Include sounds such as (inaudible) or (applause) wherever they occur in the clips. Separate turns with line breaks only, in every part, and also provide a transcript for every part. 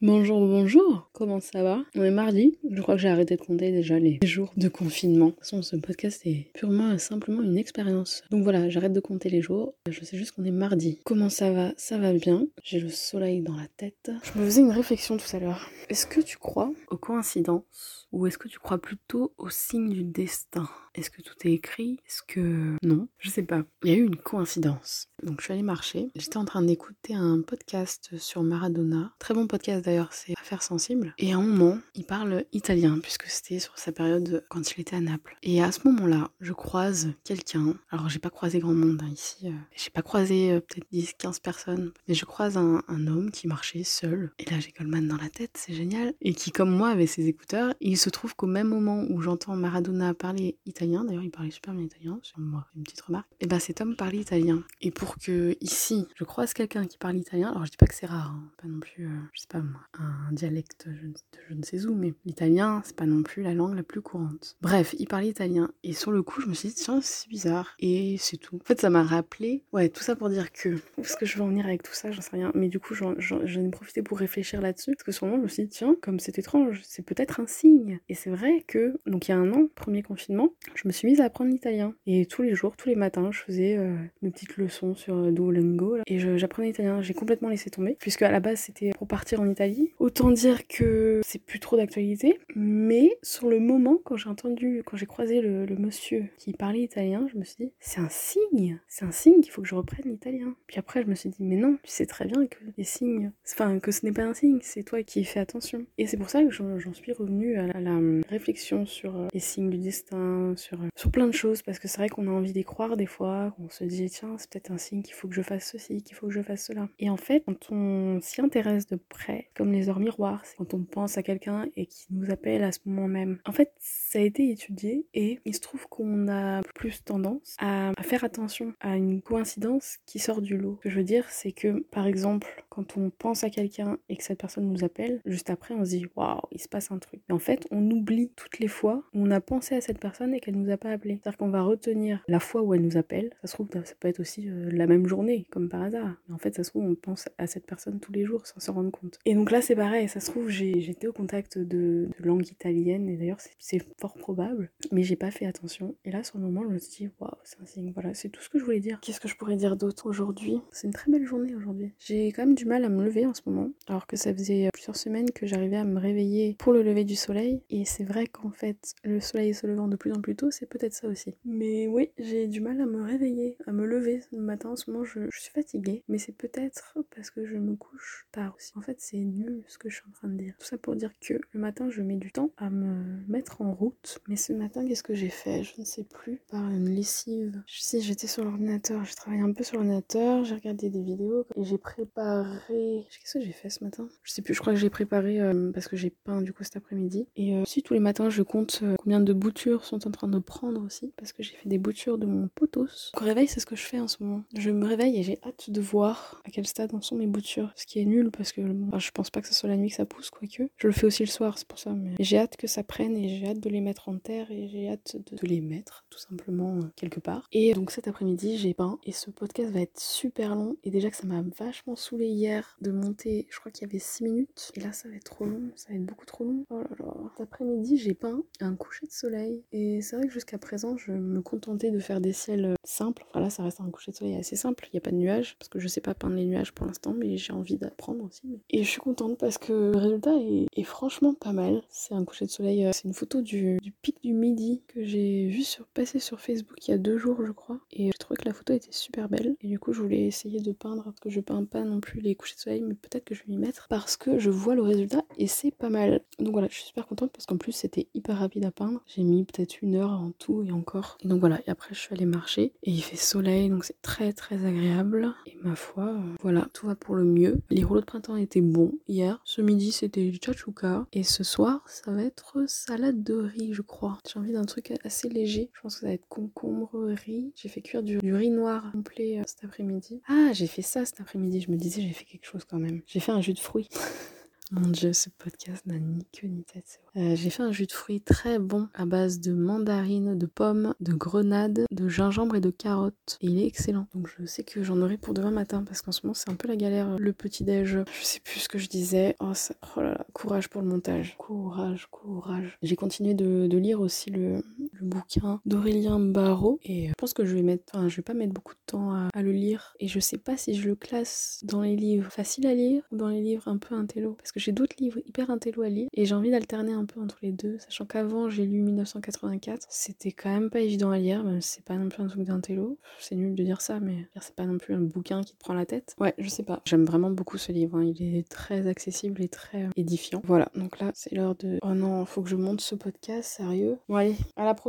Bonjour, bonjour, comment ça va On est mardi, je crois que j'ai arrêté de compter déjà les jours de confinement. De toute façon, ce podcast est purement et simplement une expérience. Donc voilà, j'arrête de compter les jours, je sais juste qu'on est mardi. Comment ça va? Ça va bien, j'ai le soleil dans la tête. Je me faisais une réflexion tout à l'heure. Est-ce que tu crois aux coïncidences ou est-ce que tu crois plutôt aux signes du destin? Est-ce que tout est écrit? Est-ce que... Non, je sais pas. Il y a eu une coïncidence. Donc je suis allée marcher, j'étais en train d'écouter un podcast sur Maradona. Très bon podcast d'ailleurs, c'est Affaires sensibles. Et à un moment, il parle italien, puisque c'était sur sa période quand il était à Naples. Et à ce moment-là, je croise quelqu'un. Alors j'ai pas croisé grand monde hein, ici. Euh, j'ai pas croisé euh, peut-être 10, 15 personnes. Mais je croise un, homme qui marchait seul. Et là j'ai Goldman dans la tête, c'est génial. Et qui comme moi avait ses écouteurs. il se trouve qu'au même moment où j'entends Maradona parler italien, d'ailleurs il parlait super bien italien, sur moi, une petite remarque, et ben cet homme parlait italien. Et pour que ici je croise quelqu'un qui parle italien, alors je dis pas que c'est rare, hein, pas non plus, euh, je sais pas moi, un dialecte je, ne sais où, mais l'italien c'est pas non plus la langue la plus courante. Bref, il parlait italien et sur le coup je me suis dit tiens c'est bizarre et c'est tout. En fait ça m'a rappelé, ouais tout ça pour dire que, est-ce que je veux en venir avec tout ça, j'en sais rien, mais du coup j'en ai profité pour réfléchir là-dessus, parce que sur le moment je me suis dit tiens comme c'est étrange, c'est peut-être un signe. Et c'est vrai que, donc il y a un an, premier confinement, je me suis mise à apprendre l'italien. Et tous les jours, tous les matins, je faisais euh, mes petites leçons sur euh, Duolingo. et j'apprenais l'italien. J'ai complètement laissé tomber, puisque à la base c'était pour partir en Italie. Autant dire que c'est plus trop d'actualité. Mais sur le moment, quand j'ai entendu, quand j'ai croisé le, monsieur qui parlait italien, je me suis dit, c'est un signe. C'est un signe qu'il faut que je reprenne l'italien. Puis après, je me suis dit, mais non, tu sais très bien que les signes, enfin, que ce n'est pas un signe, c'est toi qui fais attention. Et c'est pour ça que j'en suis revenue à la, hum, réflexion sur euh, les signes du destin, sur, euh, sur plein de choses, parce que c'est vrai qu'on a envie d'y croire des fois, qu'on se dit tiens, c'est peut-être un signe qu'il faut que je fasse ceci, qu'il faut que je fasse cela. Et en fait, quand on s'y intéresse de près, comme les miroirs, c'est quand on pense à quelqu'un et qui nous appelle à ce moment même. En fait, ça a été étudié et il se trouve qu'on a plus tendance à faire attention à une coïncidence qui sort du lot. Ce que je veux dire, c'est que par exemple, quand on pense à quelqu'un et que cette personne nous appelle, juste après on se dit waouh, il se passe un truc. Et en fait, on oublie toutes les fois où on a pensé à cette personne et qu'elle nous a pas appelé. C'est-à-dire qu'on va retenir la fois où elle nous appelle. Ça se trouve, ça peut être aussi euh, la même journée, comme par hasard. Mais en fait, ça se trouve, on pense à cette personne tous les jours sans se rendre compte. Et donc là, c'est pareil. Ça se trouve, j'étais au contact de, de langue italienne et d'ailleurs, c'est fort probable. Mais j'ai pas fait attention. Et là, sur le moment, je me suis dit waouh, c'est un signe. Voilà, c'est tout ce que je voulais dire. Qu'est-ce que je pourrais dire d'autre aujourd'hui? C'est une très belle journée aujourd'hui. J'ai quand même du mal à me lever en ce moment, alors que ça faisait plusieurs semaines que j'arrivais à me réveiller pour le lever du soleil. Et c'est vrai qu'en fait, le soleil se levant de plus en plus tôt, c'est peut-être ça aussi. Mais oui, j'ai du mal à me réveiller, à me lever le matin. En ce moment, je, suis fatiguée. Mais c'est peut-être parce que je me couche tard aussi. En fait, c'est nul ce que je suis en train de dire. Tout ça pour dire que le matin, je mets du temps à me mettre en route. Mais ce matin, qu'est-ce que j'ai fait? Je ne sais plus. Par une lessive. Sais, j'étais sur l'ordinateur. J'ai travaillé un peu sur l'ordinateur. J'ai regardé des vidéos et j'ai préparé. Qu'est-ce que j'ai fait ce matin? Je sais plus. Je crois que j'ai préparé euh, parce que j'ai peint du coup cet après-midi. Et euh, si tous les matins, je compte euh, combien de boutures sont en train de prendre aussi parce que j'ai fait des boutures de mon potos. Au réveil, c'est ce que je fais en ce moment. Je me réveille et j'ai hâte de voir à quel stade en sont mes boutures. Ce qui est nul parce que je pense pas que ce soit la nuit que ça pousse, quoique. Je le fais aussi le soir, c'est pour ça. Mais j'ai hâte que ça prenne et j'ai hâte de les mettre en terre et j'ai hâte de, les mettre tout simplement quelque part. Et donc cet après-midi, j'ai peint et ce podcast va être super long. Et déjà que ça m'a vachement saoulé hier de monter, je crois qu'il y avait 6 minutes. Et là, ça va être trop long, ça va être beaucoup trop long. Oh là là. Cet après-midi, j'ai peint un coucher de soleil. Et c'est vrai que jusqu'à présent, je me contentais de faire des ciels euh, simples. Enfin là, ça reste un coucher de soleil assez simple. Il n'y a pas de nuages, parce que je sais pas peindre les nuages pour l'instant, mais j'ai envie d'apprendre aussi. Et je suis contente parce que le résultat est, franchement pas mal. C'est un coucher de soleil, euh, c'est une photo du, pic du midi que j'ai vu sur, passer sur Facebook il y a deux jours, je crois. Et j'ai trouvé que la photo était super belle. Et du coup, je voulais essayer de peindre, parce que je peins pas non plus les couchers de soleil, mais peut-être que je vais m'y mettre parce que je vois le résultat et c'est pas mal. Donc voilà, je suis super contente parce qu'en plus c'était hyper rapide à peindre. J'ai mis peut-être une heure en tout et encore. Et donc voilà, et après je suis allée marcher et il fait soleil donc c'est très très agréable. Et ma foi, euh, voilà, tout va pour le mieux. Les rouleaux de printemps étaient bons hier. Ce midi c'était chachouka et ce soir ça va être salade de riz je crois. J'ai envie d'un truc assez léger. Je pense que ça va être concombre, riz. J'ai fait cuire du, riz noir complet euh, cet après-midi. Ah j'ai fait ça cet après-midi. Je me disais j'ai fait quelque chose quand même. J'ai fait un jus de fruits. (laughs) Mon dieu, ce podcast n'a ni queue ni tête. Euh, j'ai fait un jus de fruits très bon à base de mandarines, de pommes, de grenades, de gingembre et de carottes. Il est excellent. Donc je sais que j'en aurai pour demain matin parce qu'en ce moment c'est un peu la galère le petit déj. Je sais plus ce que je disais. Oh, ça... oh là là, courage pour le montage. Courage, courage. J'ai continué de, lire aussi le, le bouquin d'Aurélien Barrault et je pense que je vais mettre, enfin je vais pas mettre beaucoup de temps à, à, le lire et je sais pas si je le classe dans les livres faciles à lire ou dans les livres un peu intello parce que j'ai d'autres livres hyper intello à lire et j'ai envie d'alterner un peu entre les deux, sachant qu'avant j'ai lu 1984, c'était quand même pas évident à lire, même si c'est pas non plus un truc d'intello. C'est nul de dire ça, mais c'est pas non plus un bouquin qui te prend la tête. Ouais, je sais pas. J'aime vraiment beaucoup ce livre, hein. il est très accessible et très euh, édifiant. Voilà, donc là c'est l'heure de. Oh non, faut que je monte ce podcast, sérieux? Bon allez, à la prochaine,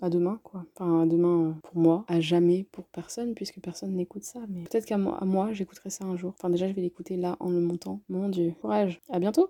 à demain quoi. Enfin à demain euh, pour moi, à jamais pour personne puisque personne n'écoute ça, mais peut-être qu'à moi, moi j'écouterai ça un jour. Enfin déjà je vais l'écouter là en le montant. Mon dieu, courage. À bientôt